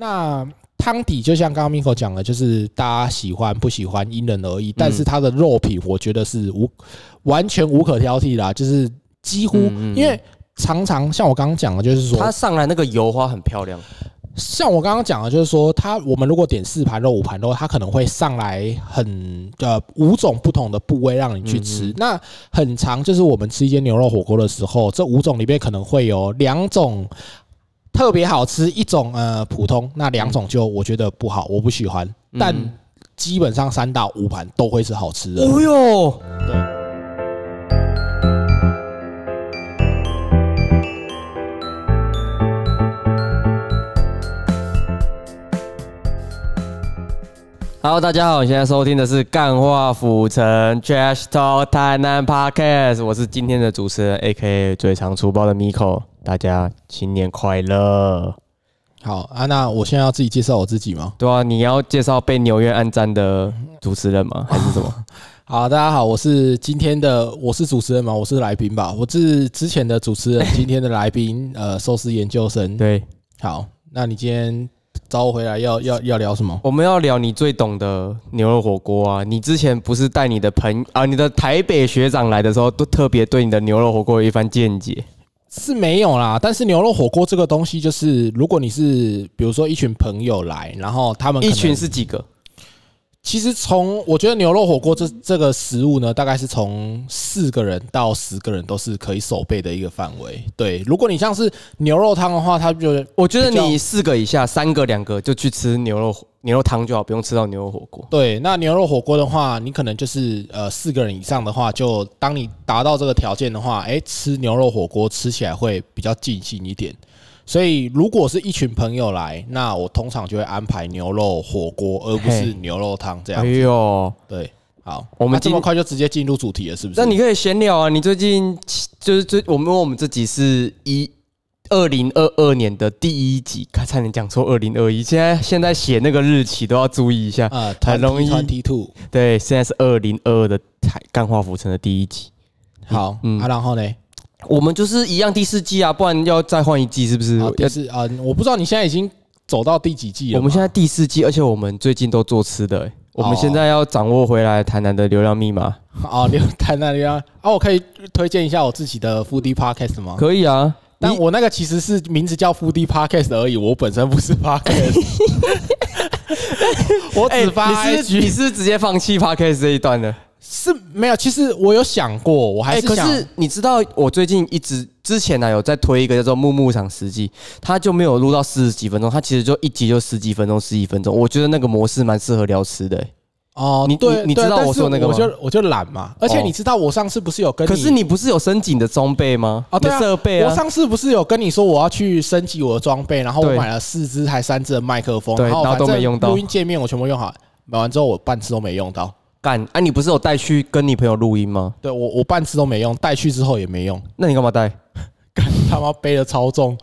那汤底就像刚刚 Miko 讲的，就是大家喜欢不喜欢因人而异，但是它的肉品我觉得是无完全无可挑剔啦，就是几乎因为常常像我刚刚讲的，就是说它上来那个油花很漂亮。像我刚刚讲的，就是说，它我们如果点四盘肉、五盘肉，它可能会上来很呃五种不同的部位让你去吃。那很长，就是我们吃一间牛肉火锅的时候，这五种里面可能会有两种特别好吃，一种呃普通，那两种就我觉得不好，我不喜欢。但基本上三到五盘都会是好吃的。哦哟，对。Hello，大家好，你现在收听的是《干话府城 Trash Talk 台南 Podcast》，我是今天的主持人，A.K.A 最常粗暴的 Miko，大家新年快乐！好啊，那我现在要自己介绍我自己吗？对啊，你要介绍被纽约暗战的主持人吗？还是什么？好，大家好，我是今天的，我是主持人吗？我是来宾吧？我是之前的主持人，今天的来宾，呃，寿司研究生。对，好，那你今天？找我回来要要要聊什么？我们要聊你最懂的牛肉火锅啊！你之前不是带你的朋啊，你的台北学长来的时候，都特别对你的牛肉火锅有一番见解。是没有啦，但是牛肉火锅这个东西，就是如果你是比如说一群朋友来，然后他们一群是几个？其实从我觉得牛肉火锅这这个食物呢，大概是从四个人到十个人都是可以守备的一个范围。对，如果你像是牛肉汤的话，它就我觉得你四个以下，三个两个就去吃牛肉牛肉汤就好，不用吃到牛肉火锅。对，那牛肉火锅的话，你可能就是呃四个人以上的话，就当你达到这个条件的话，哎，吃牛肉火锅吃起来会比较尽兴一点。所以，如果是一群朋友来，那我通常就会安排牛肉火锅，而不是牛肉汤这样子。哎呦，对，好，我们这么快就直接进入主题了，是不是？那你可以闲聊啊。你最近就是最，我们我们这集是一二零二二年的第一集，刚差点讲错二零二一。现在现在写那个日期都要注意一下啊，很容易。Twenty two，对，现在是二零二二的台干化浮城的第一集。好，嗯，啊，然后呢？我们就是一样第四季啊，不然要再换一季是不是？第四啊，我不知道你现在已经走到第几季了。我们现在第四季，而且我们最近都做吃的。我们现在要掌握回来台南的流量密码。哦，流台南流量 啊，我可以推荐一下我自己的 Foodie Podcast 吗？可以啊，但我那个其实是名字叫 Foodie Podcast 而已，我本身不是 Podcast。我只发你是你是直接放弃 Podcast 这一段的？是没有，其实我有想过，我还是可是你知道，我最近一直之前呢有在推一个叫做《木木场实际》，他就没有录到四十几分钟，他其实就一集就十几分钟、十几分钟。我觉得那个模式蛮适合聊吃的。哦，你对，你知道我说那个吗？我就我就懒嘛。而且你知道我上次不是有跟，可是你不是有升级的装备吗？啊，对设备啊。我上次不是有跟你说我要去升级我的装备，然后我买了四支还三支的麦克风，然后都没用到录音界面，我全部用好，买完之后我半次都没用到。干啊！你不是有带去跟你朋友录音吗？对我，我半次都没用，带去之后也没用。那你干嘛带？干他妈背的超重！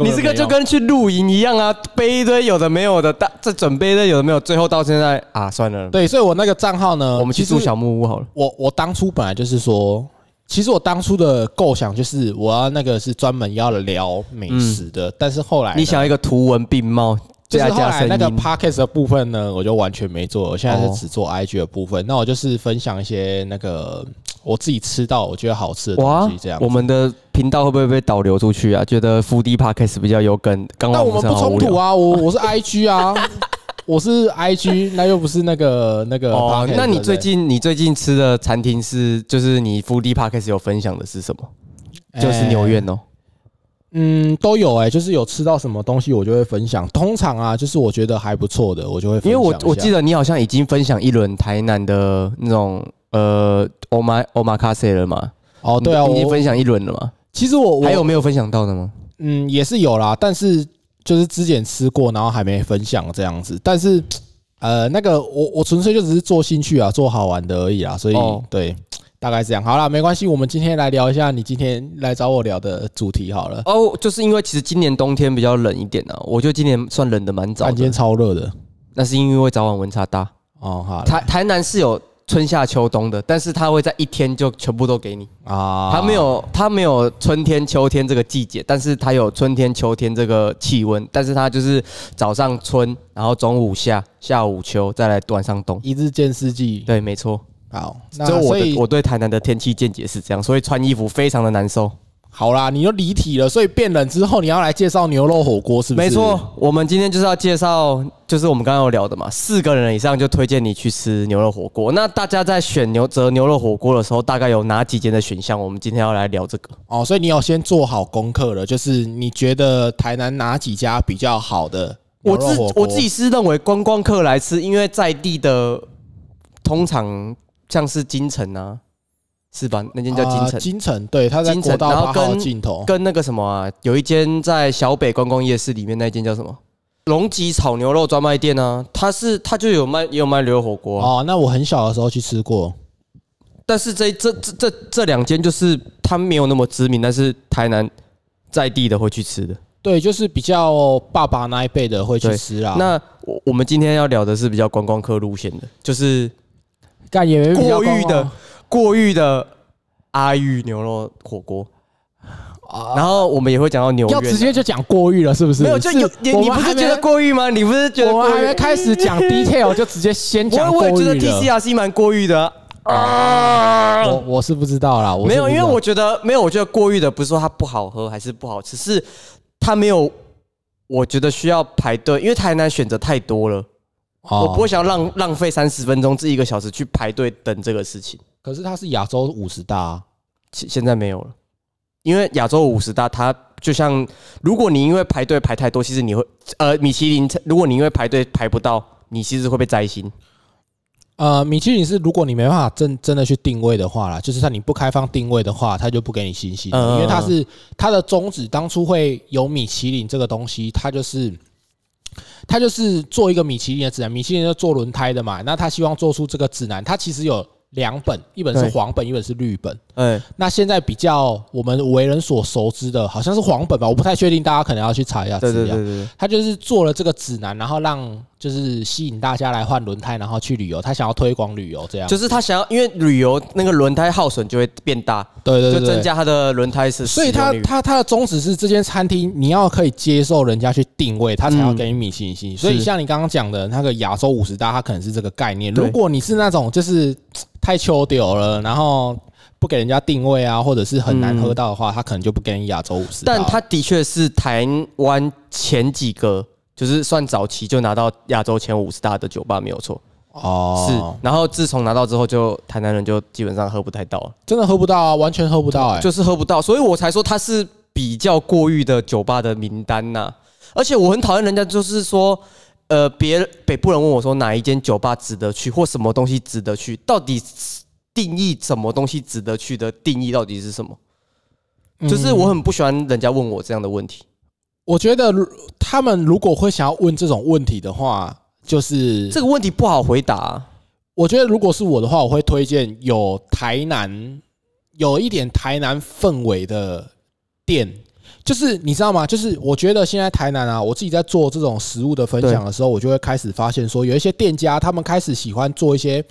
你这个就跟去露营一样啊，背一堆有的没有的，大这准备的有的没有，最后到现在啊，算了。对，所以我那个账号呢，我们去住小木屋好了。我我当初本来就是说，其实我当初的构想就是我要那个是专门要聊美食的，但是后来你想要一个图文并茂。就是后来那个 podcast 的部分呢，我就完全没做，我现在是只做 IG 的部分。那我就是分享一些那个我自己吃到我觉得好吃的东西，这样。我们的频道会不会被导流出去啊？觉得 Foodie podcast 比较有梗。那我们不冲突啊，我我是 IG 啊，我是 IG，那又不是那个那个。哦，那你最近你最近吃的餐厅是就是你 Foodie podcast 有分享的是什么？就是牛苑哦。嗯，都有哎，就是有吃到什么东西，我就会分享。通常啊，就是我觉得还不错的，我就会分享。因为我我记得你好像已经分享一轮台南的那种呃欧玛欧玛卡塞了嘛？哦，对啊，已经分享一轮了嘛？其实我还有没有分享到的吗？嗯，也是有啦，但是就是之前吃过，然后还没分享这样子。但是呃，那个我我纯粹就只是做兴趣啊，做好玩的而已啊，所以对。大概这样，好了，没关系。我们今天来聊一下你今天来找我聊的主题好了。哦，就是因为其实今年冬天比较冷一点呢，我觉得今年算冷的蛮早。今天超热的，那是因为早晚温差大。哦，好。台台南是有春夏秋冬的，但是它会在一天就全部都给你。啊，它没有它没有春天秋天这个季节，但是它有春天秋天这个气温，但是它就是早上春，然后中午夏，下午秋，再来晚上冬。一日见四季。对，没错。好，那所以的我对台南的天气见解是这样，所以穿衣服非常的难受。好啦，你又离题了，所以变冷之后，你要来介绍牛肉火锅是不是？没错，我们今天就是要介绍，就是我们刚刚有聊的嘛，四个人以上就推荐你去吃牛肉火锅。那大家在选牛择牛肉火锅的时候，大概有哪几间的选项？我们今天要来聊这个。哦，所以你有先做好功课了，就是你觉得台南哪几家比较好的牛我自火锅？我自己是认为观光客来吃，因为在地的通常像是金城啊，是吧？那间叫金城，啊金城，对，它在金城国道然后八号跟尽头。跟那个什么啊，有一间在小北观光夜市里面那间叫什么？龙吉炒牛肉专卖店呢、它是它就有卖也有卖牛肉火锅、啊，哦，那我很小的时候去吃过。但是这这这这这两间就是它没有那么知名，但是台南在地的会去吃的。对，就是比较爸爸那一辈的会去对吃啦。那我我们今天要聊的是比较观光客路线的，就是干也没比较过誉的过誉的阿玉牛肉火锅，啊。然后我们也会讲到牛要苑直接就讲过誉了，是不是？没有就有你你不是觉得过誉吗？你不是觉得我们还没开始讲 detail 就直接先讲过我我也觉得。TCRC 蛮过誉的。啊。我我是不知道啦，我没有，因为我觉得没有，我觉得过誉的不是说它不好喝还是不好吃，是它没有，我觉得需要排队，因为台南选择太多了，哦。我不会想要浪浪费三十分钟至一个小时去排队等这个事情。可是它是亚洲五十大啊，现现在没有了，因为亚洲五十大，它就像如果你因为排队排太多，其实你会呃米其林，如果你因为排队排不到，你其实会被摘星。呃，米其林是如果你没办法真真的去定位的话啦，就是它你不开放定位的话，它就不给你星星，嗯。因为它是它的宗旨当初会有米其林这个东西，它就是它就是做一个米其林的指南，米其林是做轮胎的嘛，那他希望做出这个指南，他其实有两本，一本是黄本，一本是绿本。哎，那现在比较我们为人所熟知的，好像是黄本吧，我不太确定，大家可能要去查一下资料。对对对对，他就是做了这个指南，然后让就是吸引大家来换轮胎，然后去旅游。他想要推广旅游，这样就是他想要，因为旅游那个轮胎耗损就会变大，对对对对就增加他的轮胎是使所以他他他的宗旨是，这间餐厅你要可以接受人家去定位，他才要给你米其林星。所以像你刚刚讲的那个亚洲五十大，它可能是这个概念。如果你是那种就是太秋丢了，然后不给人家定位啊，或者是很难喝到的话，他可能就不给你亚洲五十。但他的确是台湾前几个，就是算早期就拿到亚洲前五十大的酒吧，没有错。哦是，然后自从拿到之后，就台南人就基本上喝不太到了，真的喝不到啊，完全喝不到哎、就是喝不到，所以我才说它是比较过誉的酒吧的名单呐、而且我很讨厌人家就是说，呃，别北部人问我说哪一间酒吧值得去，或什么东西值得去，到底定义什么东西值得去的定义到底是什么？就是我很不喜欢人家问我这样的问题。我觉得如他们如果会想要问这种问题的话，就是这个问题不好回答啊、我觉得如果是我的话，我会推荐有台南有一点台南氛围的店。就是你知道吗？就是我觉得现在台南啊，我自己在做这种食物的分享的时候，我就会开始发现说，有一些店家他们开始喜欢做一些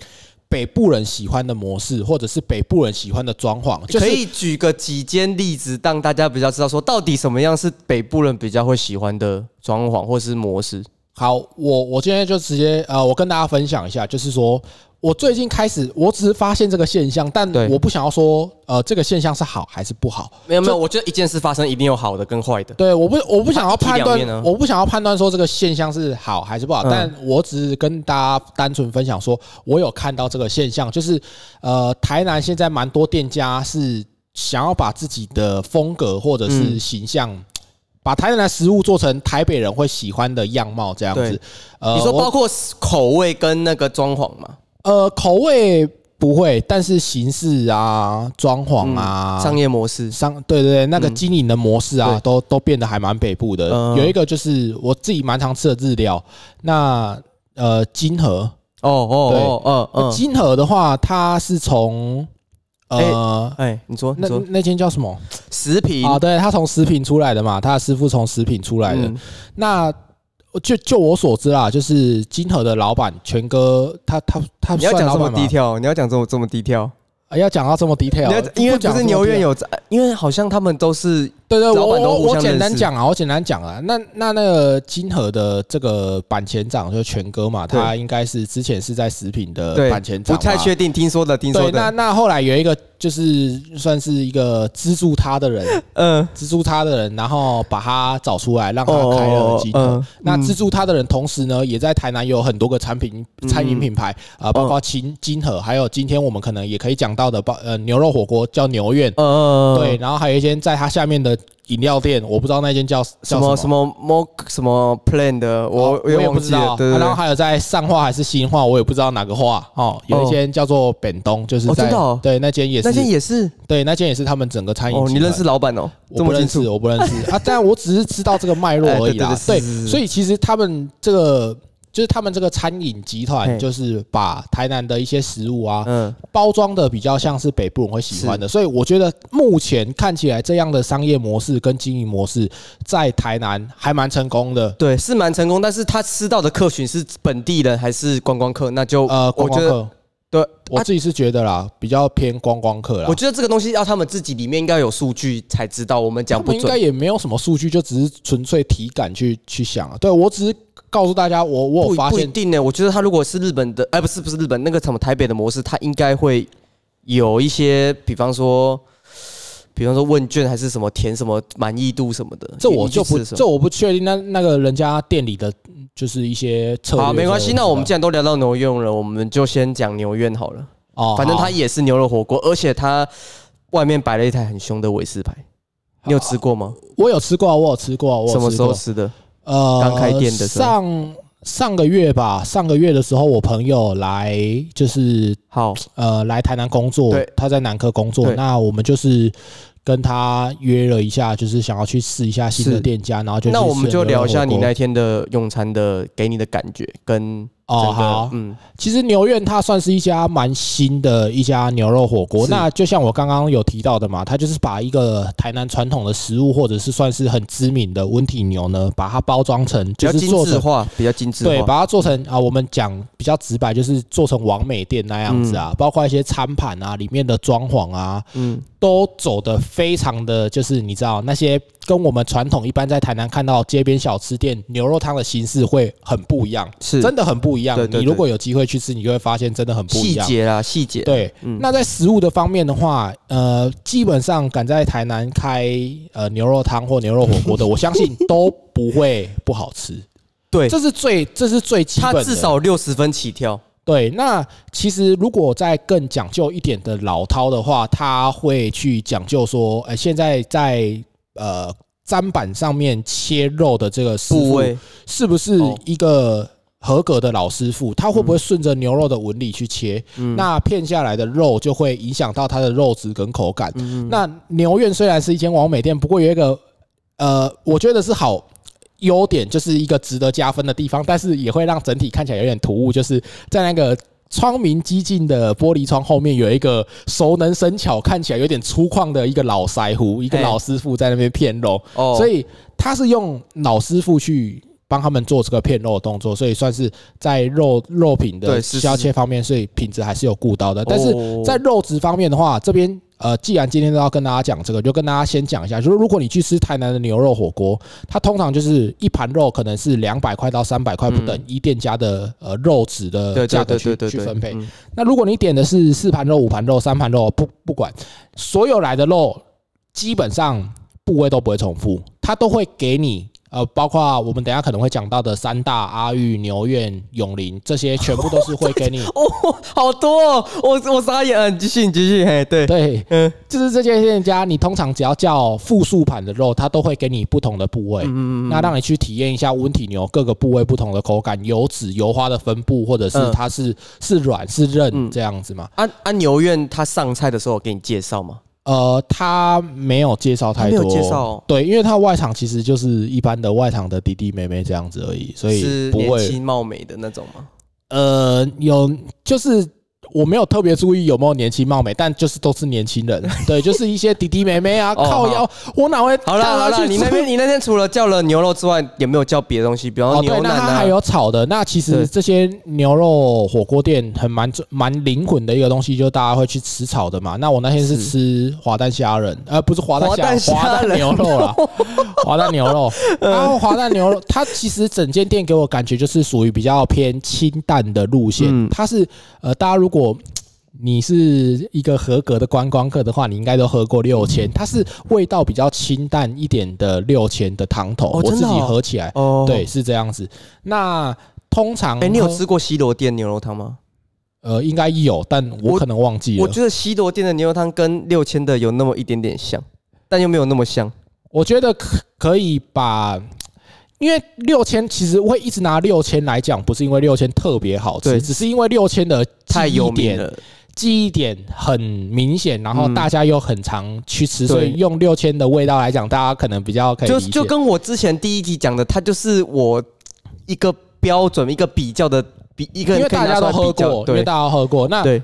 北部人喜欢的模式，或者是北部人喜欢的装潢，就可以举个几间例子，让大家比较知道说，到底什么样是北部人比较会喜欢的装潢或是模式。好，我我今天就直接呃，我跟大家分享一下，就是说我最近开始，我只是发现这个现象，但对我不想要说呃这个现象是好还是不好。没有没有，我觉得一件事发生一定有好的跟坏的。对，我不我不想要判断我不想要判断说这个现象是好还是不好，嗯但我只是跟大家单纯分享说，我有看到这个现象，就是呃台南现在蛮多店家是想要把自己的风格或者是嗯形象。把台南的食物做成台北人会喜欢的样貌，这样子。呃你说包括口味跟那个装潢吗，呃，口味不会，但是形式啊、装潢啊、商业模式。商对对对，那个嗯经营的模式啊，对。都都变得还蛮北部的。嗯。有一个就是我自己蛮常吃的日料，那呃金河，哦哦对。哦哦嗯，金河的话，它是从呃。哎，你说你那说那间叫什么食品啊？对，他从食品出来的嘛，他的师傅从食品出来的。嗯那就就我所知啦，就是金河的老板全哥，他他他你要讲这么低？调，你要讲这么这么低调，啊要讲到这么 detail，因为不是牛院有在，因为好像他们都是对对，我我我简单讲啊，我简单讲啊，那那那个金河的这个版前长就是全哥嘛，他应该是之前是在食品的对板前长，不太确定，听说的听说对，那，那后来有一个就是算是一个资助他的人，嗯，资助他的人，然后把他找出来，让他开了金河。嗯。那资助他的人，同时呢，也在台南有很多个产品餐饮品牌啊、呃包括金金河，还有今天我们可能也可以讲到的，包呃牛肉火锅叫牛苑，嗯对，，然后还有一些在他下面的饮料店，我不知道那间叫什么什么。mo 什么 plan 的，我哦我也不知道。，然后还有在上化还是新化，我也不知道哪个化。哦。有一间叫做本东，就是在、对那间也是那间也是？对那间也是他们整个餐饮哦，你认识老板哦，我不认识，我不认识。啊，但我只是知道这个脉络 而已啦。哎对所以其实他们这个就是他们这个餐饮集团，就是把台南的一些食物啊嗯，包装的比较像是北部人会喜欢的，所以我觉得目前看起来这样的商业模式跟经营模式在台南还蛮成功的。对，是蛮成功，但是他吃到的客群是本地人还是观光客？那就呃，观光客，对，我自己是觉得啦，比较偏观光客啦我。觉得这个东西要他们自己里面应该有数据才知道，我们讲不他们应该。也没有什么数据，就只是纯粹体感去去想啊。对我只是告诉大家，我我有不发现不一定呢，我觉得他如果是日本的，哎，不是不是日本那个什么台北的模式，他应该会有一些，比方说，比方说问卷还是什么填什么满意度什么的。这我就不这我不确定。那那个人家店里的就是一些策略，好，没关系。那我们既然都聊到牛院了，我们就先讲牛院好了。哦，反正它也是牛肉火锅，而且它外面摆了一台很凶的韦斯牌，你有吃过吗？我有吃过啊，我有吃过啊，我什么时候吃的？呃，刚开店的时候上上个月吧，上个月的时候，我朋友来就是好，呃来台南工作对，他在南科工作，那我们就是跟他约了一下，就是想要去试一下新的店家，然后就那我们就聊一下你那天的用餐的给你的感觉跟哦好，嗯，其实牛苑它算是一家蛮新的一家牛肉火锅。那就像我刚刚有提到的嘛，它就是把一个台南传统的食物，或者是算是很知名的温体牛呢，把它包装成就是做成。精致化，比较精致对，把它做成啊，我们讲比较直白，就是做成完美店那样子啊，包括一些餐盘啊，里面的装潢啊，嗯，都走的非常的，就是你知道那些跟我们传统一般在台南看到街边小吃店牛肉汤的形式会很不一样，是真的很不一样。对对对你如果有机会去吃，你就会发现真的很不一样。细节啊，细节。，对，嗯那在食物的方面的话，呃，基本上敢在台南开呃牛肉汤或牛肉火锅的，我相信都不会不好吃。对，这是最这是最基本的。至少六十分起跳。对，那其实如果再更讲究一点的老饕的话，他会去讲究说，呃，现在在呃砧板上面切肉的这个部位是不是哦一个合格的老师傅？他会不会顺着牛肉的纹理去切？嗯那片下来的肉就会影响到它的肉质跟口感。嗯那牛苑虽然是一间王美店，不过有一个呃，我觉得是好优点，就是一个值得加分的地方，但是也会让整体看起来有点突兀，就是在那个。窗明几净的玻璃窗后面有一个熟能生巧、看起来有点粗犷的一个老腮胡，一个老师傅在那边片肉，哦所以他是用老师傅去帮他们做这个片肉的动作，所以算是在肉肉品的削切方面，所以品质还是有顾到的。但是哦在肉质方面的话，这边呃，既然今天都要跟大家讲这个，就跟大家先讲一下，就是如果你去吃台南的牛肉火锅，它通常就是一盘肉可能是两百块到三百块不等，依店家的呃肉质的价格去去分配。嗯那如果你点的是四盘肉、五盘肉、三盘肉，不不管，所有来的肉基本上部位都不会重复，它都会给你。呃，包括我们等下可能会讲到的三大、阿玉、牛苑、永林，这些全部都是会给你。哦，好多哦，我我傻眼了，你继续你继续，嘿，对，对，嗯就是这些店家，你通常只要叫复数盘的肉，它都会给你不同的部位，嗯嗯那让你去体验一下温体牛各个部位不同的口感、油脂、油花的分布，或者是嗯它是是软是韧嗯这样子嘛。安安牛院他上菜的时候给你介绍吗？呃，他没有介绍太多，没有介绍哦对，因为他外场其实就是一般的外场的弟弟妹妹这样子而已，所以是年不会轻貌美的那种吗？呃有就是我没有特别注意有没有年轻貌美，但就是都是年轻人，对，就是一些弟弟妹妹啊，哦靠腰，我哪会好了好了，带他去吃你那边你那天除了叫了牛肉之外，有没有叫别的东西？比方说牛腩啊那它还，有炒的。那其实这些牛肉火锅店很蛮蛮灵魂的一个东西，就是大家会去吃炒的嘛。那我那天是是吃滑蛋虾仁，呃，不是滑蛋虾，滑蛋虾滑蛋牛肉啦，滑蛋牛肉。然 后滑蛋牛肉，它其实整间店给我感觉就是属于比较偏清淡的路线。嗯它是呃，大家如果你是一个合格的观光客的话，你应该都喝过六千，它是味道比较清淡一点的六千的汤头，我自己喝起来。哦，对，，是这样子。那通常，哎，你有吃？过西罗店牛肉汤吗？呃，应该有，但我我可能忘记了。我觉得西罗店的牛肉汤跟六千的有那么一点点像，但又没有那么像。我觉得可可以把，因为六千其实会一直拿六千来讲，不是因为六千特别好对。吃，只是因为六千的太记忆点有名了，记忆点很明显，然后嗯大家又很常去吃，所以对。用六千的味道来讲，大家可能比较可以。就就跟我之前第一集讲的，它就是我一个标准，一个比较的比一个因为大家都喝过，因为大家都喝过，那对，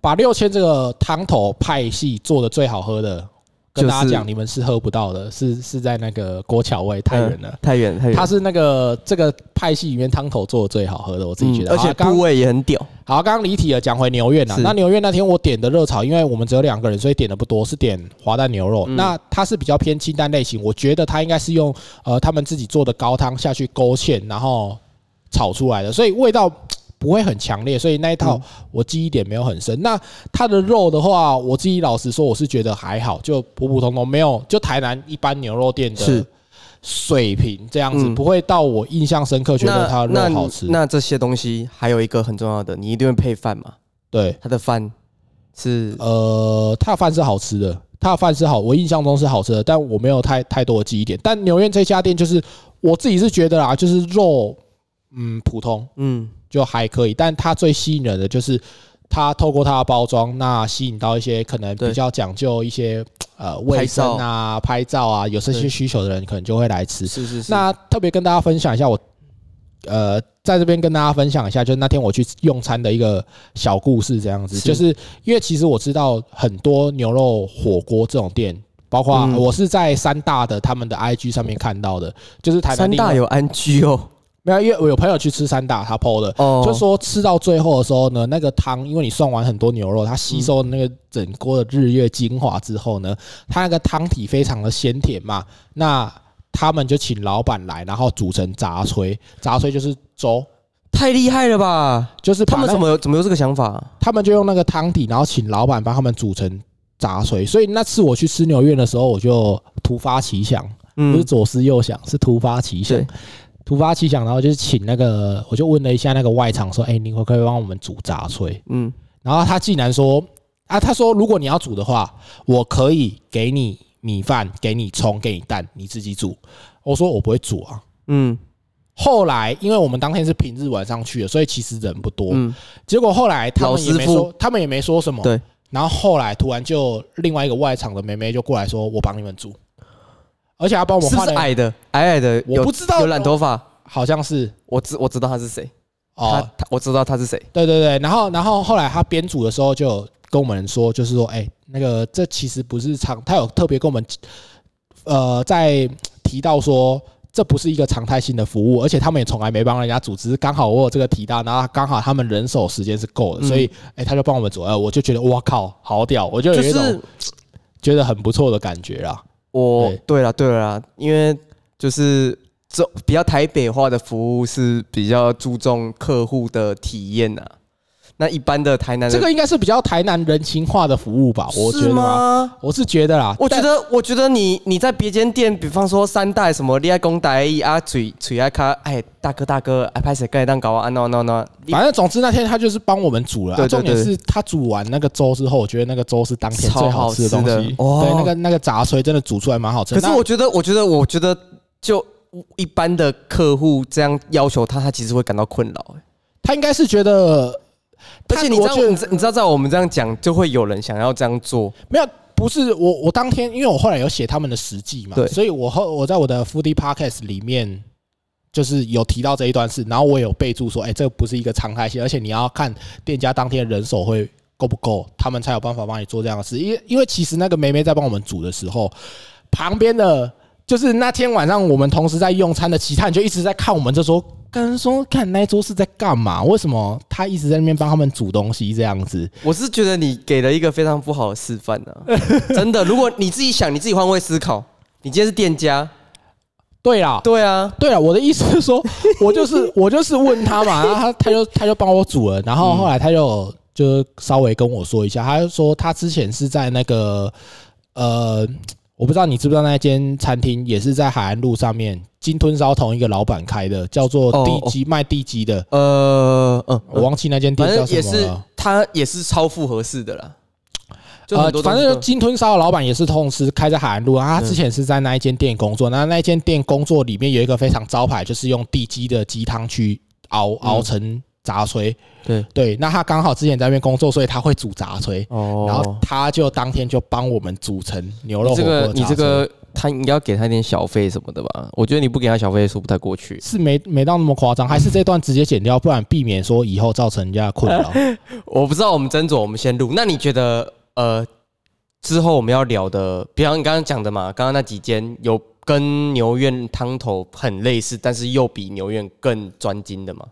把六千这个汤头派系做的最好喝的，跟大家讲，你们是喝不到的，是是在那个郭桥味，太远了。太远太远，它是那个这个派系里面汤头做的最好喝的，我自己觉得。嗯而且部位也很屌。好，刚刚离题了，讲回牛苑啊。是那牛苑那天我点的热炒，因为我们只有两个人，所以点的不多，是点滑蛋牛肉。嗯那它是比较偏清淡类型，我觉得它应该是用呃他们自己做的高汤下去勾芡，然后炒出来的，所以味道不会很强烈，所以那一套嗯我记忆点没有很深。那它的肉的话，我自己老实说，我是觉得还好，就普普通通，没有就台南一般牛肉店的水平这样子，嗯不会到我印象深刻觉得它的肉好吃。那这些东西还有一个很重要的，你一定会配饭嘛？对，它的饭是呃，它的饭是好吃的，它的饭是好，我印象中是好吃的，但我没有太太多的记忆点。但牛苑这家店就是我自己是觉得啦，就是肉，嗯，普通嗯就还可以，但它最吸引人的就是它透过它的包装，那吸引到一些可能比对较讲究一些呃卫生啊、拍照啊，有这些需求的人可能就会来吃。是是是。那特别跟大家分享一下我。呃，在这边跟大家分享一下，就是那天我去用餐的一个小故事，这样子，是就是因为其实我知道很多牛肉火锅这种店，包括嗯我是在三大的他们的 IG 上面看到的，就是台南三大有安居哦，没有，因为我有朋友去吃三大，他 PO 的，哦，就说吃到最后的时候呢，那个汤，因为你涮完很多牛肉，它吸收那个整锅的日月精华之后呢，它那个汤体非常的鲜甜嘛。那他们就请老板来，然后煮成杂炊，杂炊就是粥，太厉害了吧？就是把他们怎么有怎么有这个想法？他们就用那个汤底，然后请老板帮他们煮成杂炊。所以那次我去吃牛苑的时候，我就突发奇想，不是嗯，左思右想，是突发奇想对。突发奇想，然后就是请那个，我就问了一下那个外场说：“哎、你可不可以帮我们煮杂炊？”嗯，然后他竟然说：“啊，他说如果你要煮的话，我可以给你米饭，给你葱，给你蛋，你自己煮。”我说：“我不会煮啊。嗯”后来因为我们当天是平日晚上去的，所以其实人不多。嗯，结果后来他们也没说，他们也没说什么。对。然后后来突然就另外一个外场的妹妹就过来说：“我帮你们煮。”而且还帮我们是不换了，矮的？矮矮的，有我不知道有染头发，好像是我知我知道他是谁，他哦，他我知道他是谁。对对对。然后然后后来他编组的时候就有跟我们说，就是说，哎，那个这其实不是常，他有特别跟我们呃在提到说。这不是一个常态性的服务，而且他们也从来没帮人家组织刚好我有这个提到，然后刚好他们人手时间是够的，嗯所以哎、他就帮我们组，呃，我就觉得哇靠，好屌，我就有一种是觉得很不错的感觉啦。我对对了对了啦，因为就是这比较台北化的服务是比较注重客户的体验呐。那一般的台南的这个应该是比较台南人情化的服务吧，我觉是得啦，吗？我是觉得啦，我觉得我觉得你你在别间店，比方说三代什么恋爱公台一啊，嘴嘴爱卡，哎大哥大哥，哎拍谁盖蛋糕啊，no no no，反正总之那天他就是帮我们煮了重点是他煮完那个粥之后，我觉得那个粥是当天最好吃的东西。对，那个那个杂炊真的煮出来蛮好吃可是我觉得，我觉得，我觉得，就一般的客户这样要求他，他其实会感到困扰。哎他应该是觉得，而且你知道，你知道，在我们这样讲，就会有人想要这样做。没有。不是我，我当天因为我后来有写他们的实际嘛，对所以我后我在我的 Foodie Podcast 里面就是有提到这一段事，然后我也有备注说，哎、这不是一个常态性，而且你要看店家当天人手会够不够，他们才有办法帮你做这样的事。因为因为其实那个梅梅在帮我们煮的时候，旁边的就是那天晚上我们同时在用餐的其他人就一直在看我们，就说。跟人说看那一桌是在干嘛？为什么他一直在那边帮他们煮东西这样子？我是觉得你给了一个非常不好的示范啊！真的，如果你自己想，你自己换位思考，你今天是店家，对啦，对啊，对啊，我的意思是说，我就是 我就是问他嘛，然后他他就他就帮我煮了，然后后来他就就稍微跟我说一下，他就说他之前是在那个呃，我不知道你知不知道那间餐厅也是在海岸路上面，金吞烧同一个老板开的，叫做哦地基卖地基的，呃，嗯，我忘记那间店叫正也是什么了。他也是超复合式的啦，呃反正金吞烧的老板也是同时开在海岸路，啊他之前是在那一间店工作，那那一间店工作里面有一个非常招牌，就是用地基的鸡汤去熬熬成杂炊。对对，那他刚好之前在那边工作，所以他会煮杂炊，哦然后他就当天就帮我们煮成牛肉你这个火锅的杂炊。你这个他应该要给他一点小费什么的吧？我觉得你不给他小费说不太过去。是没没到那么夸张，还是这段直接剪掉，不然避免说以后造成人家的困扰。我不知道我们斟酌，我们先录。那你觉得呃之后我们要聊的，比方你刚刚讲的嘛，刚刚那几间有跟牛苑汤头很类似，但是又比牛苑更专精的吗？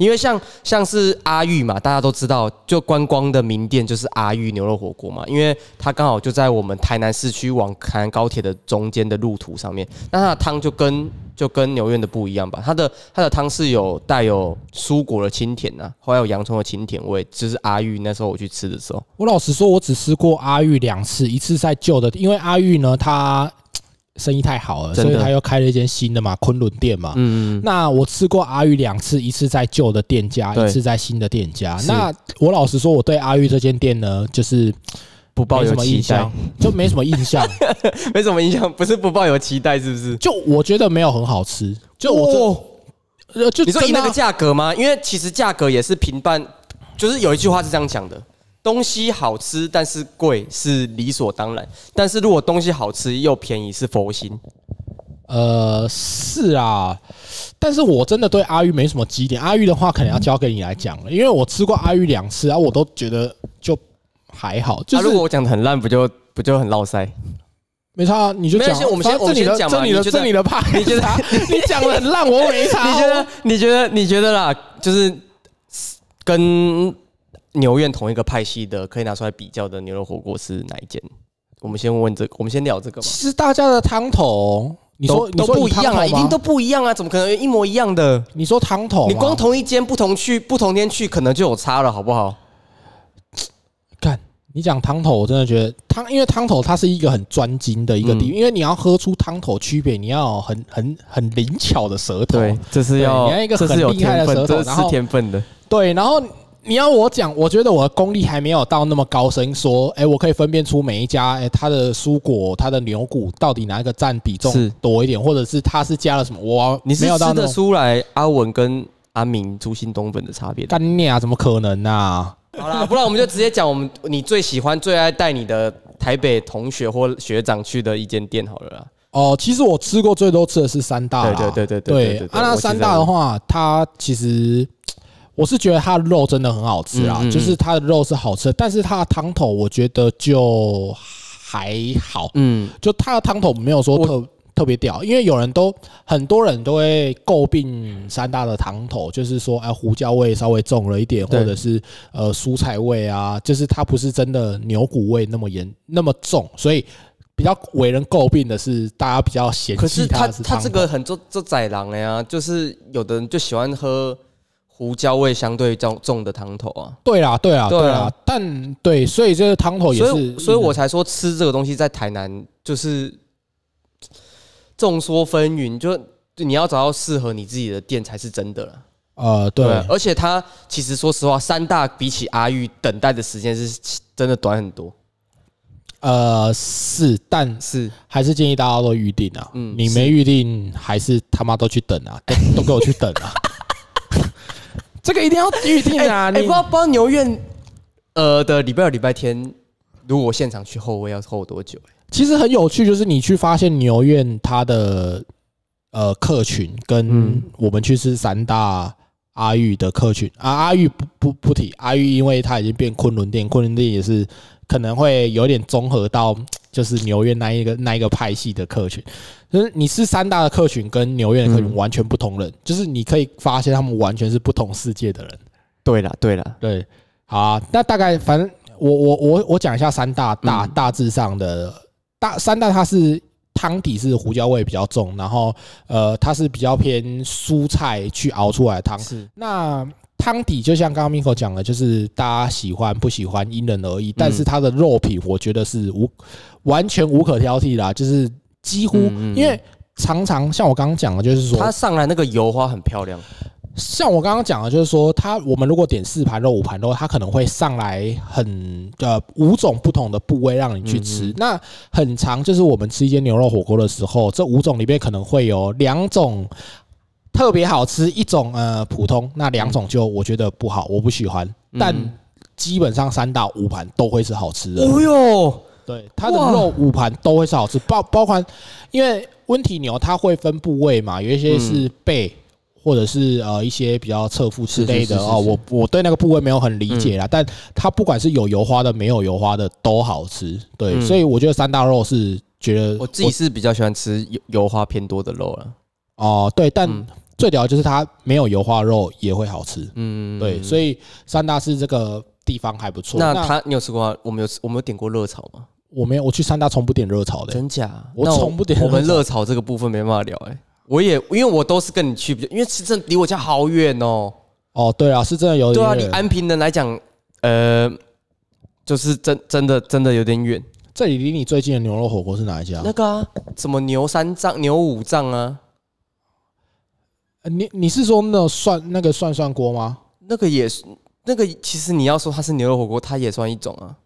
因为像像是阿玉嘛，大家都知道，就观光的名店就是阿玉牛肉火锅嘛，因为它刚好就在我们台南市区往台南高铁的中间的路途上面。那它的汤就跟就跟牛院的不一样吧，它的它的汤是有带有蔬果的清甜啊，还有洋葱的清甜味，就是阿玉那时候我去吃的时候，我老实说，我只吃过阿玉两次，一次在旧的，因为阿玉呢，它生意太好了，所以他又开了一间新的嘛，昆仑店嘛。嗯，那我吃过阿玉两次，一次在旧的店家，一次在新的店家。那我老实说，我对阿玉这间店呢，就是不抱有什么印象，，就没什么印象。没什么印象，不是不抱有期待，是不是？就我觉得没有很好吃。就我就你说以那个价格吗？因为其实价格也是平半，就是有一句话是这样讲的：东西好吃但是贵是理所当然，但是如果东西好吃又便宜是佛心。呃是啊，但是我真的对阿玉没什么基点。阿玉的话，可能要交给你来讲了，因为我吃过阿玉两次啊，我都觉得就还好，就啊，是如果我讲的很烂，不就不就很落塞？没差啊，你就讲。我们先我们先讲嘛这你的这你的怕，你觉得 你讲的很烂，我没差。你觉得？你觉得？你觉得啦？就是跟牛院同一个派系的，可以拿出来比较的牛肉火锅是哪一间？我们先问这个，我们先聊这个嘛。其实大家的汤头，你说都不一样啊，一定都不一样啊，怎么可能一模一样的？你说汤头，你光同一间不同去不同天去，可能就有差了，好不好？看，你讲汤头，我真的觉得汤，因为汤头它是一个很专精的一个地，嗯因为你要喝出汤头区别，你要很很很灵巧的舌头。对，这是要你要一个这是有很厉害的舌头然后是天分的。对，然后你要我讲，我觉得我的功力还没有到那么高深，说，哎、我可以分辨出每一家，哎、它的蔬果、它的牛骨到底哪一个占比重多一点，或者是它是加了什么？我你是吃得出来阿文跟阿明猪心冬粉的差别？干你啊！怎么可能啊？好啦，不然我们就直接讲我们你最喜欢、最爱带你的台北同学或学长去的一间店好了啦。哦，其实我吃过最多吃的是三大，对对对对对,對,對,對,對。阿、啊、那三大的话，它其实我是觉得它的肉真的很好吃啊，就是它的肉是好吃，但是它的汤头我觉得就还好，嗯，就它的汤头没有说特特别屌，因为有人都很多人都会诟病三大的汤头，就是说哎胡椒味稍微重了一点，或者是呃蔬菜味啊，就是它不是真的牛骨味那么严那么重，所以。比较为人诟病的是，大家比较嫌可是它的是他这个很做做宰狼的呀，就是有的人就喜欢喝胡椒味相对重重的汤头啊，对啦，对啦，对啊对啦，但对，所以这个汤头也所是，所以我才说吃这个东西在台南就是众说纷纭，就就你要找到适合你自己的店才是真的了。呃，对，而且它其实说实话，三大比起阿玉等待的时间是真的短很多。呃是，但是，还是建议大家都预定啊。嗯你没预定，还是他妈都去等啊，都都给我去等啊。这个一定要预定啊！哎、你不知道不知道牛院呃的礼拜二、礼拜天，如果现场去候位要候多久、欸？其实很有趣，就是你去发现牛院它的呃客群跟嗯我们去吃三大阿玉的客群啊，阿玉不不不提阿玉，因为它已经变昆仑店，昆仑店也是可能会有点综合到就是牛院那一个那一个派系的客群，就是你是三大的客群跟牛院的客群嗯。完全不同人，就是你可以发现他们完全是不同世界的人。对了对了，对，好啊，那大概反正我我我我讲一下三大大嗯。大致上的大三大，它是汤底是胡椒味比较重，然后呃它是比较偏蔬菜去熬出来的汤。是。那汤底就像刚刚 Miko 讲的，就是大家喜欢不喜欢因人而异，但是它的肉品我觉得是无完全无可挑剔啦，就是几乎因为常常像我刚刚讲的，就是说它上来那个油花很漂亮，像我刚刚讲的，就是说，它我们如果点四盘肉、五盘肉，它可能会上来很呃五种不同的部位让你去吃。嗯那很长，就是我们吃一间牛肉火锅的时候，这五种里面可能会有两种特别好吃，一种呃普通，那两种就我觉得不好，我不喜欢。但嗯基本上三到五盘都会是好吃的。哦哟，对，它的肉五盘都会是好吃，包包括因为温体牛它会分部位嘛，有一些是背。或者是呃一些比较侧腹之类的哦，我我对那个部位没有很理解啦，但它不管是有油花的没有油花的都好吃，对，嗯所以我觉得三大肉是觉得我自己是比较喜欢吃油油花偏多的肉了，哦对，但嗯最屌就是它没有油花肉也会好吃，嗯，对，所以以三大是这个地方还不错。那他你有吃过？我们有吃，我们有点过热炒吗？我没有我去三大从不点热炒的、真假？我那从不点我们热炒这个部分没办法聊哎、我也因为我都是跟你去因为其实离我家好远哦。哦，对啊，是真的有对啊，点你安平人来讲，呃，就是真真的真的有点远。这里离你最近的牛肉火锅是哪一家？那个啊，什么牛三藏、牛五藏啊，呃你你是说那涮那个涮涮锅吗？那个也是那个，其实你要说它是牛肉火锅，它也算一种啊。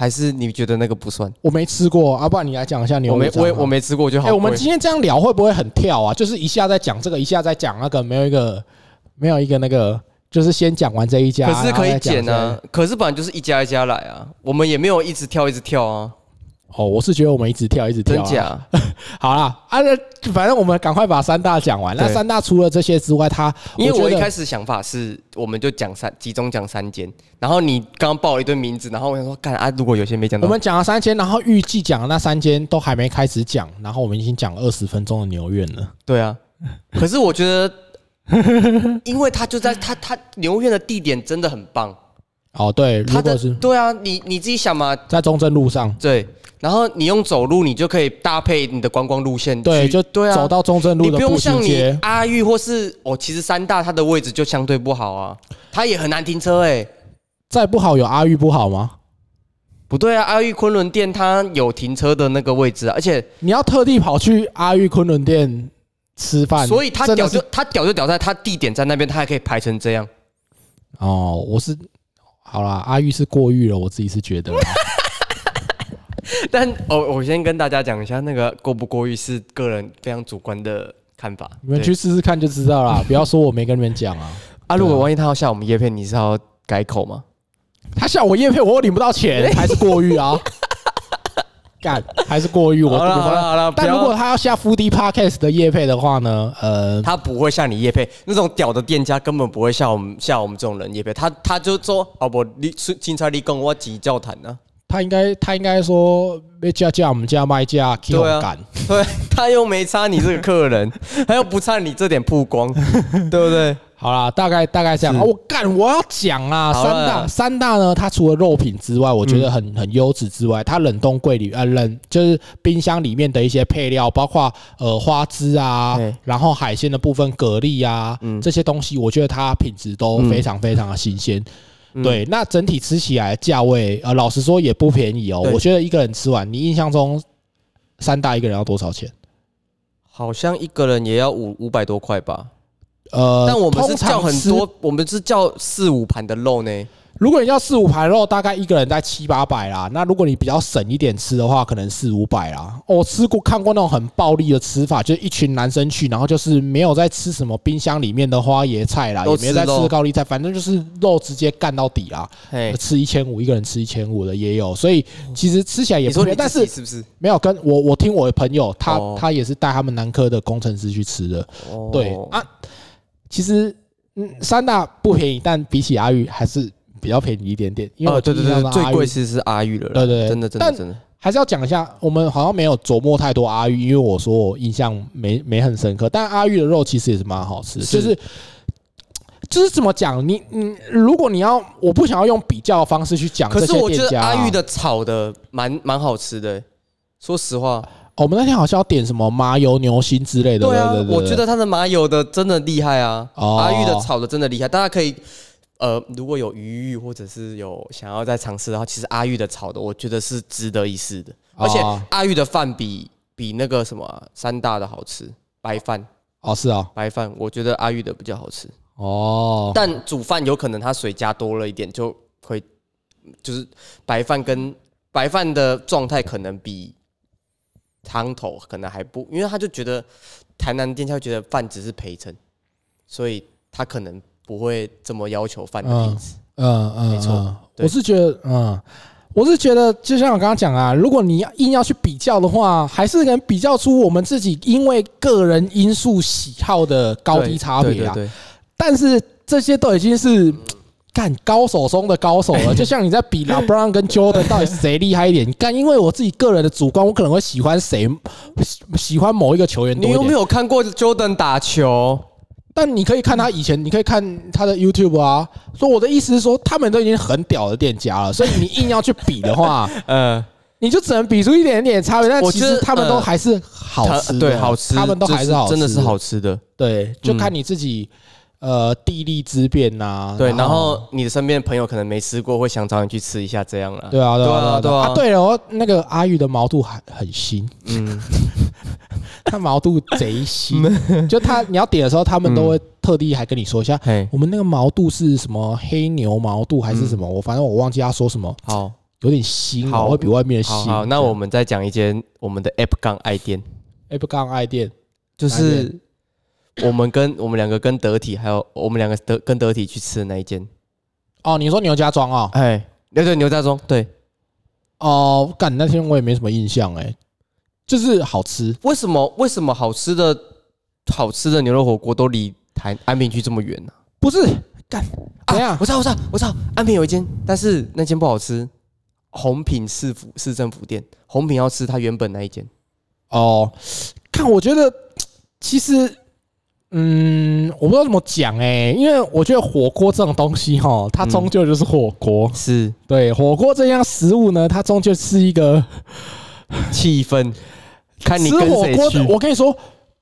还是你觉得那个不算？我没吃过，啊，不然你来讲一下牛我没我也我没吃过，就好哎、贵。我们今天这样聊会不会很跳啊？就是一下在讲这个，一下在讲那个，没有一个没有一个那个，就是先讲完这一家，可是可以然后再讲剪啊，可是本来就是一家一家来啊，我们也没有一直跳一直跳啊，哦，我是觉得我们一直跳，一直跳、真？假？好啦，啊，那反正我们赶快把三大讲完。那三大除了这些之外，他因为我一开始想法是，我们就讲三，集中讲三间。然后你刚刚报了一堆名字，然后我想说，干啊，如果有些没讲到，我们讲了三间，然后预计讲的那三间都还没开始讲，然后我们已经讲二十分钟的牛院了。对啊。可是我觉得，因为他就在他他牛院的地点真的很棒，哦，对，他的如果是对啊，你你自己想嘛，在中正路上，对。然后你用走路，你就可以搭配你的观光路线去，对，就对啊，走到中正路你的步不用像你。阿玉或是哦，其实三大它的位置就相对不好啊，它也很难停车哎、再不好有阿玉不好吗？不对啊，阿玉昆仑店它有停车的那个位置啊，而且你要特地跑去阿玉昆仑店吃饭，所以它真的是屌就他屌就屌在他地点在那边，他还可以排成这样。哦，我是好啦，阿玉是过誉了，我自己是觉得啦 但哦，我先跟大家讲一下，那个过不过誉是个人非常主观的看法。你们去试试看就知道啦，不要说我没跟你们讲啊。啊，如果万一他要下我们叶片，你是要改口吗？他下我叶配，我又领不到钱，还是过誉啊？干还是过誉，我好了好了好了，但如果他要下 f o o d Podcast 的叶配的话呢，呃，他不会下你叶配那种屌的店家，根本不会下我们下我们这种人叶配。他他就说哦不，你警察你跟我急教谈呢。他应该他应该说被叫叫我们家卖价对啊。干，对他又没差你这个客人，他又不差你这点曝光，对不对？好啦，大概大概这样。我干，我要讲啊，三大三大呢，它除了肉品之外，我觉得很很优质之外，它冷冻柜里呃冷就是冰箱里面的一些配料，包括呃花枝啊对，然后海鲜的部分蛤蜊啊嗯。这些东西，我觉得它品质都非常非常的新鲜。嗯对，那整体吃起来价位呃，老实说也不便宜哦。我觉得一个人吃完，你印象中三大一个人要多少钱？好像一个人也要五五百多块吧，呃，但我们是叫很多，我们是叫四五盘的肉呢。如果你要四五盘肉，大概一个人在七八百啦。那如果你比较省一点吃的话，可能四五百啦。我吃过看过那种很暴力的吃法，就是一群男生去，然后就是没有在吃什么冰箱里面的花椰菜啦，也没有在吃高丽菜，反正就是肉直接干到底啦。吃一千五，一个人吃一千五的也有，所以其实吃起来也不错。但是是不是没有跟我我听我的朋友，他他也是带他们南科的工程师去吃的。对啊，其实嗯，三大不便宜，但比起阿玉还是。比较便宜一点点，因为对对对，最贵其实是阿玉了，对对，真的真的真的，还是要讲一下，我们好像没有琢磨太多阿玉，因为我说我印象没没很深刻，但阿玉的肉其实也是蛮好吃，就是就是怎么讲，你你如果你要，我不想要用比较的方式去讲，可是我觉得阿玉的炒的蛮蛮好吃的，说实话，我们那天好像要点什么麻油牛心之类的，对啊，我觉得他的麻油的真的厉害啊，阿玉的炒的真的厉害，大家可以。呃，如果有余裕或者是有想要再尝试的话，其实阿玉的炒的，我觉得是值得一试的。而且阿玉的饭比比那个什么三大的好吃，白饭哦是啊，白饭我觉得阿玉的比较好吃哦。但煮饭有可能它水加多了一点，就会就是白饭跟白饭的状态可能比汤头可能还不，因为他就觉得台南店家觉得饭只是陪衬，所以他可能。不会这么要求饭的品质，嗯嗯，没错，我是觉得，嗯，我是觉得，就像我刚刚讲啊，如果你硬要去比较的话，还是能比较出我们自己因为个人因素喜好的高低差别啊。但是这些都已经是干高手中的高手了。就像你在比 LeBron 跟 Jordan 到底谁厉害一点？干，因为我自己个人的主观，我可能会喜欢谁，喜欢某一个球员。你有没有看过 Jordan 打球？但你可以看他以前，你可以看他的 YouTube 啊。说我的意思是说，他们都已经很屌的店家了，所以你硬要去比的话，呃，你就只能比出一点点差别。但其实他们都还是好吃，对，好吃，他们都还是好，真的是好吃的。对，就看你自己。呃，地利之变呐，对，然后你的身边朋友可能没吃过，会想找你去吃一下，这样了。对啊，对啊，对啊。对了，那个阿玉的毛肚还很新，嗯，他毛肚贼新，就他你要点的时候，他们都会特地还跟你说一下，我们那个毛肚是什么黑牛毛肚还是什么？我反正我忘记他说什么。好，有点腥，会比外面腥。好，那我们再讲一间我们的 App 杠爱店，App 杠爱店就是。我们跟我们两个跟德体，还有我们两个德跟德体去吃的那一间。哦，你说牛家庄啊？哎，对对，牛家庄，对。哦，干那天我也没什么印象，哎，就是好吃。为什么？为什么好吃的好吃的牛肉火锅都离台安平区这么远呢？不是，干，怎样？我知道，我知道，我知道，安平有一间，但是那间不好吃。红品市府市政府店，红品要吃他原本那一间。哦，看，我觉得其实。嗯，我不知道怎么讲哎，因为我觉得火锅这种东西哈，它终究就是火锅，是对火锅这样食物呢，它终究是一个气氛。看你跟谁去，我跟你说。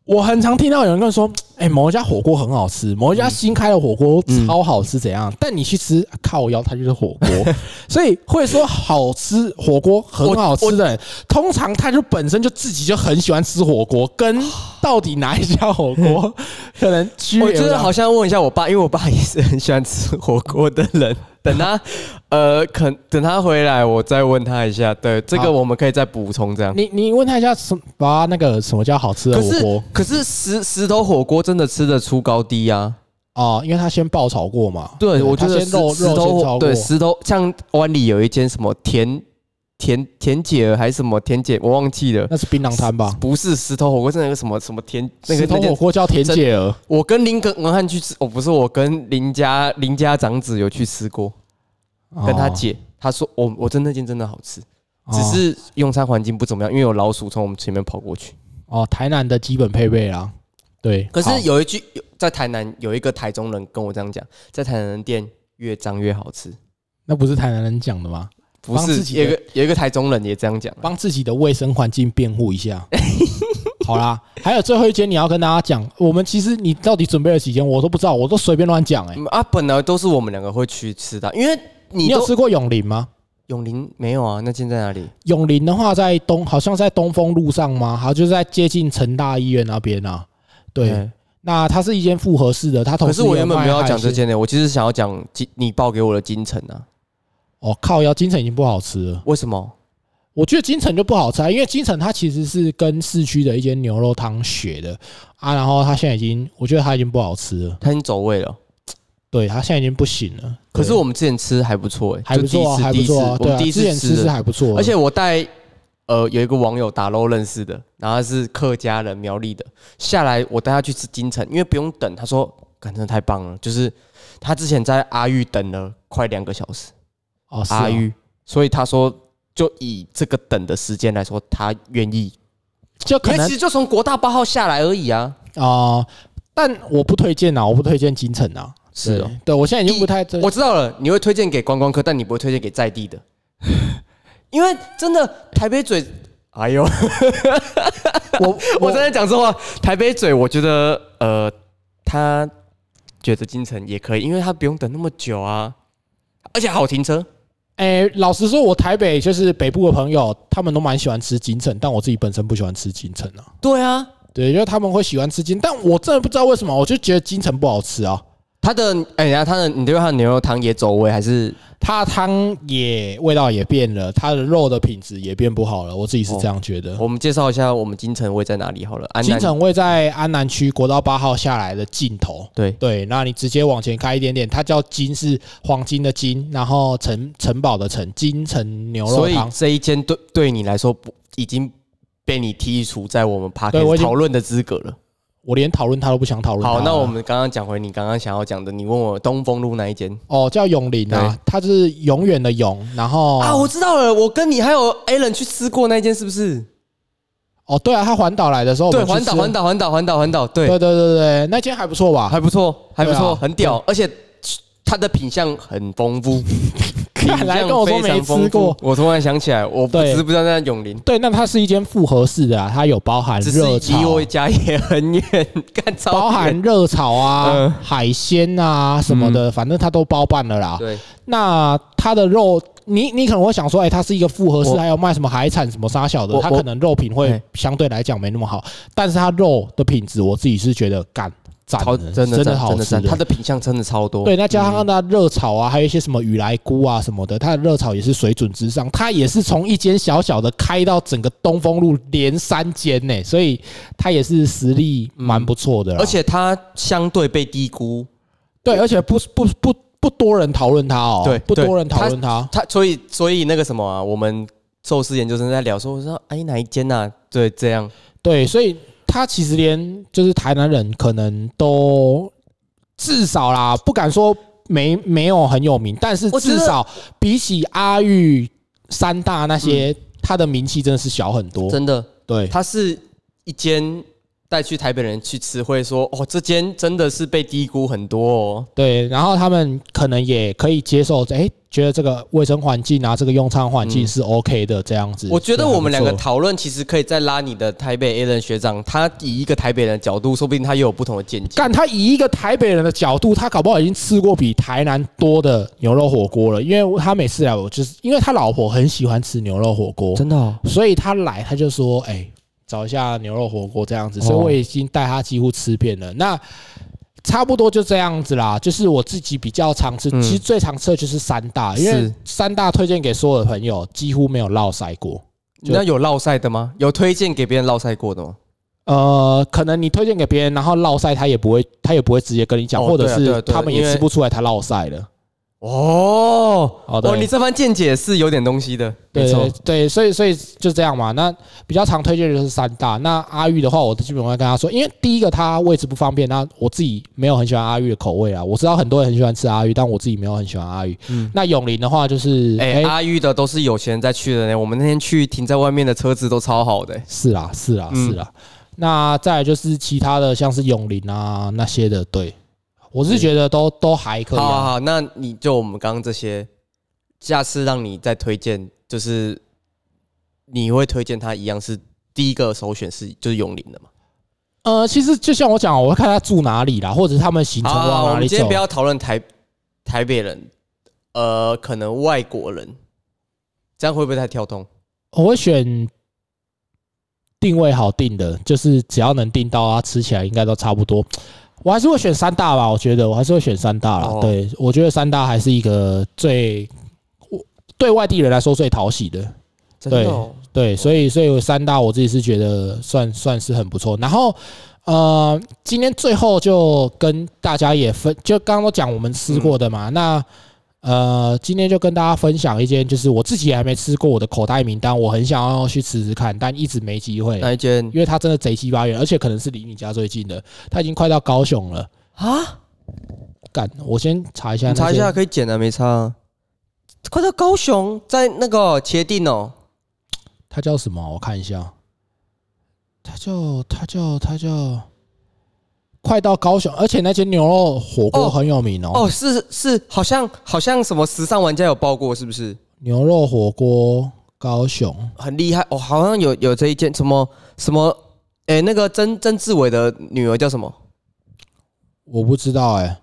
我很常听到有人跟说：“哎，某一家火锅很好吃，某一家新开的火锅超好吃，怎样？”但你去吃，靠腰，它就是火锅。所以会说好吃火锅很好吃的人，通常他就本身就自己就很喜欢吃火锅。跟到底哪一家火锅 可能区别？我觉得好像问一下我爸，因为我爸也是很喜欢吃火锅的人。等他，呃，肯等他回来，我再问他一下。对，这个我们可以再补充这样。你你问他一下，什把那个什么叫好吃的火锅？可是石石头火锅真的吃得出高低啊？啊，因为他先爆炒过嘛。对，我觉得先肉肉先炒对，石头像湾里有一间什么田田田姐儿还是什么田姐，我忘记了。那是槟榔摊吧？不是石头火锅，是那个什么什么田那个石头火锅叫田姐儿。我跟林根文汉去吃，哦，不是，我跟林家林家长子有去吃过。跟他姐，他说我我真那间真的好吃，只是用餐环境不怎么样，因为有老鼠从我们前面跑过去。哦，台南的基本配备啊，对。可是有一句，在台南有一个台中人跟我这样讲，在台南店越脏越好吃。那不是台南人讲的吗？不是，有个有一个台中人也这样讲，帮自己的卫生环境辩护一下。好啦，还有最后一间你要跟大家讲，我们其实你到底准备了几间，我都不知道，我都随便乱讲哎。啊，本来都是我们两个会去吃的，因为。你有吃过永林吗？永林没有啊，那间在哪里？永林的话，在东，好像在东风路上吗？好，就在接近成大医院那边啊。对，那它是一间复合式的，它同时可是我原本没有要讲这件间的，我其实想要讲金你报给我的金城啊，哦，靠腰金城已经不好吃了。为什么？我觉得金城就不好吃啊，因为金城它其实是跟市区的一间牛肉汤学的啊，然后它现在已经，我觉得它已经不好吃了，它已经走位了。对，它现在已经不行了。可是我们之前吃还不错、欸，还不错啊，还不错啊，对啊，就第一次，我们第一之前吃是次吃的，还不错，而且我带呃有一个网友打 low 认识的，然后他是客家人苗栗的，下来我带他去吃金城，因为不用等，他说感真的太棒了，就是他之前在阿玉等了快两个小时，哦，是啊。阿玉，所以他说就以这个等的时间来说，他愿意，就可能因为其实就从国大八号下来而已啊，啊，但我不推荐啊，我不推荐金城啊，是哦。对，对我现在已经不太推。我知道了，你会推荐给观光客，但你不会推荐给在地的，因为真的台北嘴，哎呦，我 我真的讲实话，台北嘴，我觉得呃，他觉得金城也可以，因为他不用等那么久啊，而且好停车。哎、老实说，我台北就是北部的朋友，他们都蛮喜欢吃金城，但我自己本身不喜欢吃金城啊。对啊，对，因为他们会喜欢吃金，但我真的不知道为什么，我就觉得金城不好吃啊。他的哎呀，他的你对他的牛肉汤也走味，还是它的汤也味道也变了，它的肉的品质也变不好了，我自己是这样觉得。我们介绍一下我们金城位在哪里好了。安南金城位在安南区国道八号下来的尽头。对对，那你直接往前开一点点，它叫金是黄金的金，然后城城堡的城，金城牛所以肉汤。这一间对对你来说不已经被你剔除在我们 p a 对 r 我 k 讨论的资格了。我连讨论他都不想讨论。好，那我们刚刚讲回你刚刚想要讲的，你问我东风路那一间哦叫永林啊，它就是永远的永，然后啊，我知道了，我跟你还有 Alan 去吃过那一间是不是？哦对啊，他环岛来的时候，对，环岛环岛环岛环岛环岛，对对，对对对，那间还不错吧？还不错，还不错，啊很屌，而且它的品相很丰富。看来跟我说没吃过。我突然想起来，我不不知道在永林，对，那它是一间复合式的啊，它有包含只是离热炒，我家也很远，干超包含热炒啊、嗯。海鲜啊什么的，反正它都包办了啦。对，那它的肉，你你可能会想说，哎、它是一个复合式，我还有卖什么海产什么沙小的，我它可能肉品会哎相对来讲没那么好，但是它肉的品质，我自己是觉得干赞超的，真的真的好吃真的赞，它的品相真的超多。对，那加上它的热炒啊，还有一些什么雨来菇啊什么的，它的热炒也是水准之上。它也是从一间小小的开到整个东风路连三间呢，所以它也是实力蛮不错的啦。而且它相对被低估，对，而且不不不不多人讨论它哦，对不多人讨论它。它所以所以那个什么啊，我们寿司研究生在聊说，我说哎哪一间呐？对，这样对，所以它其实连就是台南人可能都至少啦，不敢说没没有很有名，但是至少比起阿玉、三大那些，他的名气真的是小很多。真的，对，他是一间带去台北人去吃，会说哦，这间真的是被低估很多哦。对，然后他们可能也可以接受，哎，觉得这个卫生环境啊，这个用餐环境是 OK 的，这样子。嗯我觉得我们两个讨论其实可以再拉你的台北 A 人学长，他以一个台北人的角度，说不定他也有不同的见解。但他以一个台北人的角度，他搞不好已经吃过比台南多的牛肉火锅了，因为他每次来，我就是因为他老婆很喜欢吃牛肉火锅，真的哦，所以他来他就说，哎、找一下牛肉火锅这样子，所以哦我已经带他几乎吃遍了。那差不多就这样子啦，就是我自己比较常吃，嗯其实最常吃的就是三大，因为三大推荐给所有的朋友，几乎没有落塞过。那有落赛的吗？有推荐给别人落赛过的吗？呃，可能你推荐给别人，然后落塞他也不会，他也不会直接跟你讲，哦或者是他们也吃不出来他落塞了。哦，好的哦，你这番见解是有点东西的，没对错对。对，所以所以就这样嘛。那比较常推荐的就是三大。那阿玉的话，我基本上会跟他说，因为第一个他位置不方便，那我自己没有很喜欢阿玉的口味啊。我知道很多人很喜欢吃阿玉，但我自己没有很喜欢阿玉。嗯那永林的话就是，哎、哎、阿玉的都是有钱人在去的呢。我们那天去停在外面的车子都超好的、欸是啦是啦嗯是啦。那再来就是其他的，像是永林啊那些的，对我是觉得都都还可以啊。好好好，那你就我们刚刚这些，下次让你再推荐，就是你会推荐他一样是第一个首选是就是永林的嘛？呃，其实就像我讲，我会看他住哪里啦，或者是他们行程好好好，往哪里走我们今天不。要讨论台台北人，呃，可能外国人，这样会不会太跳动？我会选定位好定的，就是只要能定到，啊吃起来应该都差不多。我还是会选三大吧，我觉得我还是会选三大啦。哦对，我觉得三大还是一个最我对外地人来说最讨喜的。真的哦对，所以所以三大我自己是觉得算算是很不错。然后呃，今天最后就跟大家也分，就刚刚都讲我们吃过的嘛，那。呃，今天就跟大家分享一间，就是我自己还没吃过我的口袋名单，我很想要去吃吃看，但一直没机会，那一间因为它真的贼鸡巴远，而且可能是离你家最近的，它已经快到高雄了。啊，干，我先查一下，查一下，可以剪啊，没差啊。快到高雄，在那个茄定哦，它叫什么？我看一下，它叫它叫它叫，快到高雄，而且那间牛肉火锅哦很有名哦。哦，是是，好像好像什么时尚玩家有报过，是不是？牛肉火锅高雄，很厉害哦，好像有有这一件什么什么，哎，那个曾曾志伟的女儿叫什么？我不知道哎、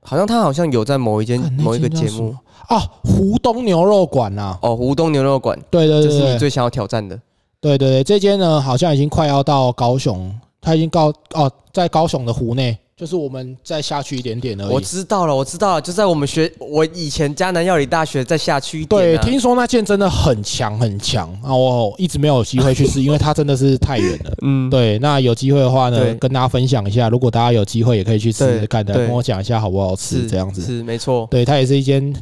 好像她好像有在某一间某一个节目啊，湖东牛肉馆呐、哦，湖东牛肉馆，对对这对这是你最想要挑战的。对对对，这间呢好像已经快要到高雄，它已经高哦，在高雄的湖内，就是我们再下去一点点而我。知道了，我知道了，就在我们学我以前迦南药理大学再下去一点、对，啊。听说那间真的很强很强啊！我一直没有机会去吃，因为它真的是太远了。嗯，对，那有机会的话呢对，跟大家分享一下。如果大家有机会，也可以去吃吃看的，对跟我讲一下好不好吃，是这样子。是没错。对，它也是一间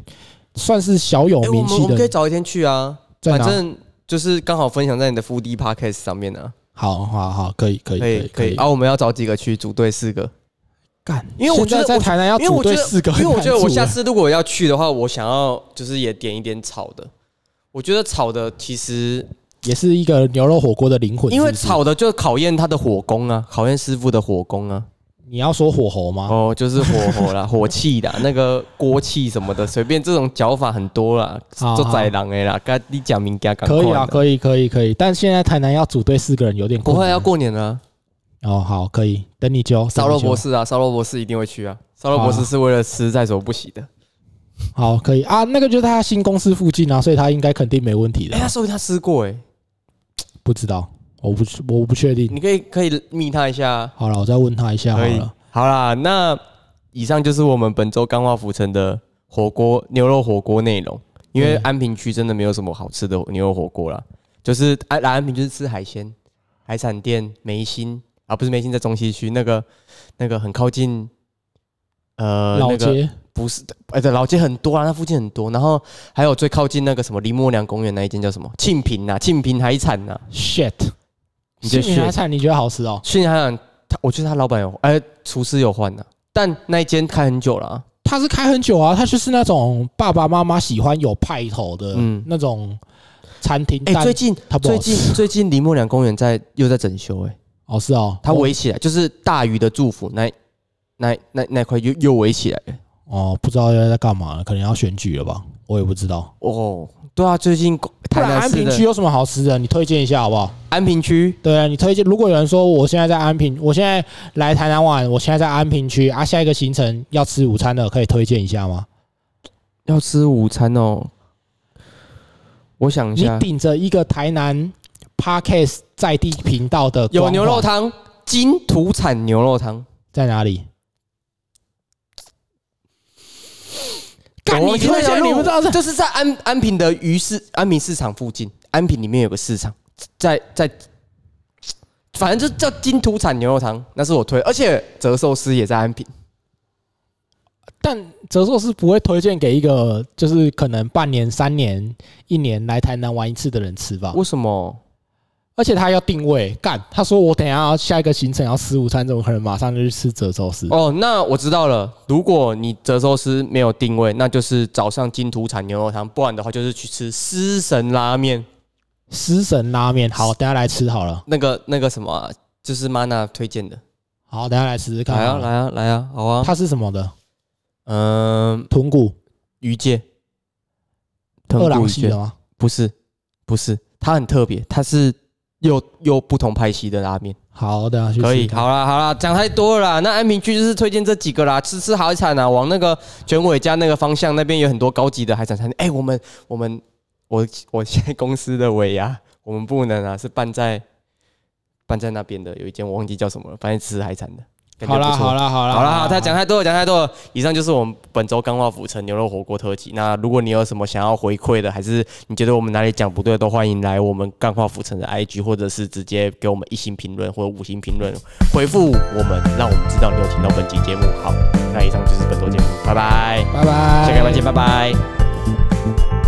算是小有哎、我们名气的，我们可以早一天去啊，在哪？反正就是刚好分享在你的 f o o d Podcast 上面呢、好好好，可以可以可以可以。啊，我们要找几个去组队四个，干，因为我觉得现在在台南要组队四个，因为我觉得我下次次如果要去的话，我想要就是也点一点炒的。我觉得炒的其实，也是一个牛肉火锅的灵魂，因为炒的就考验他的火功啊，考验师傅的火功啊。你要说火候吗？哦，就是火候啦，火气啦，那个锅气什么的，随便这种脚法很多啦，做宰狼的啦。该你讲明可以啊，可以可以可以，但现在台南要组队四个人有点困难不会要过年了啊，哦，好，可以等你揪烧肉博士，啊，烧肉博士一定会去啊。烧肉博士是为了吃在所不惜的。好，可以啊，那个就是他新公司附近啊，所以他应该肯定没问题的哎，啊。他说明他吃过哎，不知道，我不我不确定。你可以可以密他一下啊。好了，我再问他一下好了。，好啦，那以上就是我们本周钢化浮城的火锅牛肉火锅内容。因为安平区真的没有什么好吃的牛肉火锅啦，就是安来安平就是吃海鲜，海产店梅心啊，不是梅心在中西区那个那个很靠近呃老那个街不是哎对老街很多啊，那附近很多，然后还有最靠近那个什么林默娘公园那一间叫什么庆平呐，庆平海产呐，shit，你觉得新海产你觉得好吃哦？庆平海产他我觉得他老板有哎厨师有换呐，但那一间开很久了、啊。他是开很久啊，他就是那种爸爸妈妈喜欢有派头的嗯那种餐厅。哎、但最近它不好最近最近林默娘公园在又在整修、哎，哦是哦，它围起来，就是大鱼的祝福那那那那块又又围起来了。哦不知道要在干嘛了，可能要选举了吧，我也不知道。哦，对啊，最近不然台南安平区有什么好吃的？你推荐一下好不好？安平区对啊，你推荐。如果有人说我现在在安平，我现在来台南玩，我现在在安平区啊，下一个行程要吃午餐的，可以推荐一下吗？要吃午餐哦。我想一你下，顶着一个台南 Parkes 在地频道的有光环牛肉汤，金土产牛肉汤。在哪里？干我你推荐，你不知道这就是在安安平的鱼市安平市场附近，安平里面有个市场，在在，反正就叫金土产牛肉汤，那是我推，而且折寿司也在安平。但折寿司不会推荐给一个就是可能半年、三年、一年来台南玩一次的人吃吧。为什么？而且他要定位，干他说我等一下要下一个行程要吃午餐，怎么可能马上就去吃折寿司？哦，那我知道了。如果你折寿司没有定位，那就是早上金土产牛肉汤，不然的话就是去吃狮神拉面。狮神拉面，好，等一下来吃好了。那个那个什么啊、就是 Mana 推荐的。好，等一下来试试看来啊好。来啊来啊，好啊。它是什么的？嗯，豚骨、鱼介，二郎豚骨鱼介系的吗？不是，不是，它很特别，它是又又不同派系的拉面。好，等一下去可以，好啦好啦，讲太多了啦。那安平区就是推荐这几个啦，吃吃海产啊，往那个卷尾家那个方向，那边有很多高级的海产餐厅。哎、我们我们我我现在公司的尾牙，我们不能啊，是办在办在那边的有一间我忘记叫什么了，反正吃海产的。好啦好啦好啦好了，好，他讲太多了，讲太多了。以上就是我们本周钢化府城牛肉火锅特辑。那如果你有什么想要回馈的，还是你觉得我们哪里讲不对，都欢迎来我们钢化府城的 IG，或者是直接给我们一星评论或者五星评论，回复我们，让我们知道你有听到本期节目。好，那以上就是本周节目，拜拜，拜拜，下个礼拜见，拜拜。